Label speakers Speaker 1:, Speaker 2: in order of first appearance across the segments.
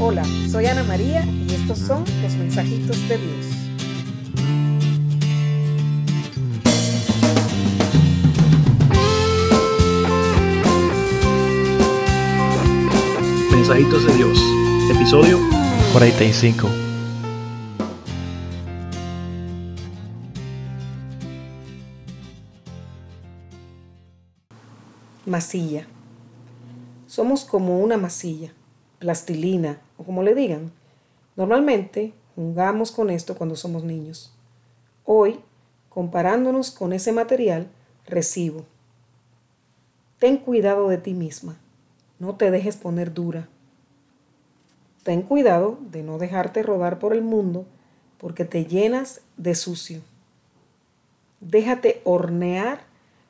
Speaker 1: Hola, soy Ana María y estos son los mensajitos de Dios.
Speaker 2: Mensajitos de Dios, episodio
Speaker 3: 45.
Speaker 1: Masilla. Somos como una masilla, plastilina o como le digan. Normalmente jugamos con esto cuando somos niños. Hoy, comparándonos con ese material, recibo. Ten cuidado de ti misma. No te dejes poner dura. Ten cuidado de no dejarte rodar por el mundo porque te llenas de sucio. Déjate hornear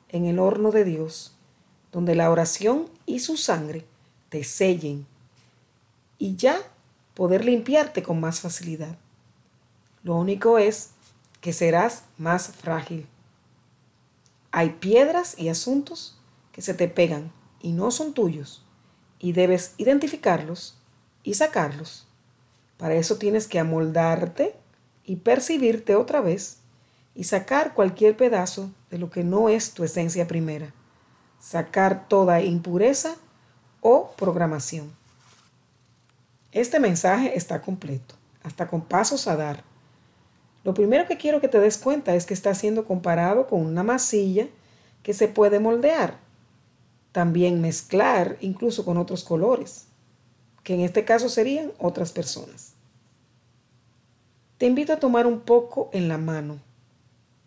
Speaker 1: en el horno de Dios donde la oración y su sangre te sellen y ya poder limpiarte con más facilidad. Lo único es que serás más frágil. Hay piedras y asuntos que se te pegan y no son tuyos y debes identificarlos y sacarlos. Para eso tienes que amoldarte y percibirte otra vez y sacar cualquier pedazo de lo que no es tu esencia primera sacar toda impureza o programación. Este mensaje está completo, hasta con pasos a dar. Lo primero que quiero que te des cuenta es que está siendo comparado con una masilla que se puede moldear. También mezclar incluso con otros colores, que en este caso serían otras personas. Te invito a tomar un poco en la mano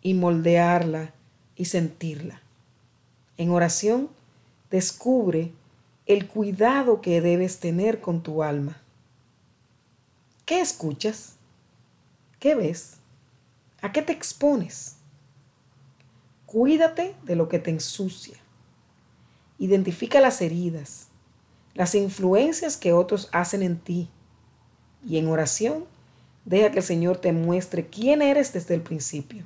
Speaker 1: y moldearla y sentirla. En oración, descubre el cuidado que debes tener con tu alma. ¿Qué escuchas? ¿Qué ves? ¿A qué te expones? Cuídate de lo que te ensucia. Identifica las heridas, las influencias que otros hacen en ti. Y en oración, deja que el Señor te muestre quién eres desde el principio.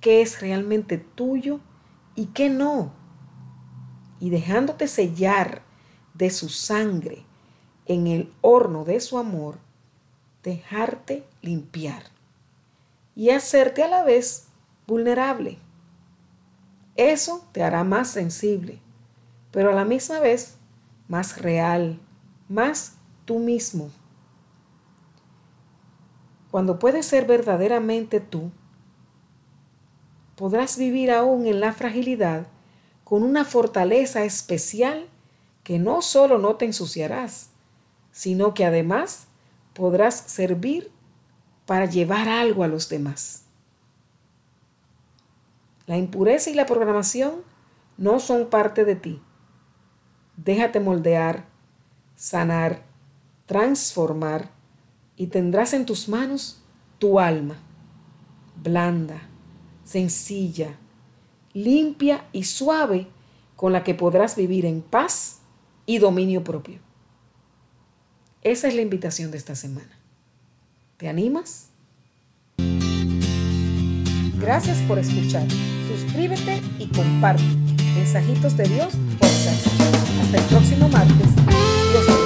Speaker 1: ¿Qué es realmente tuyo y qué no. Y dejándote sellar de su sangre en el horno de su amor, dejarte limpiar y hacerte a la vez vulnerable. Eso te hará más sensible, pero a la misma vez más real, más tú mismo. Cuando puedes ser verdaderamente tú, podrás vivir aún en la fragilidad con una fortaleza especial que no solo no te ensuciarás, sino que además podrás servir para llevar algo a los demás. La impureza y la programación no son parte de ti. Déjate moldear, sanar, transformar y tendrás en tus manos tu alma, blanda, sencilla, limpia y suave con la que podrás vivir en paz y dominio propio. Esa es la invitación de esta semana. ¿Te animas? Gracias por escuchar. Suscríbete y comparte. Mensajitos de Dios Hasta el próximo martes.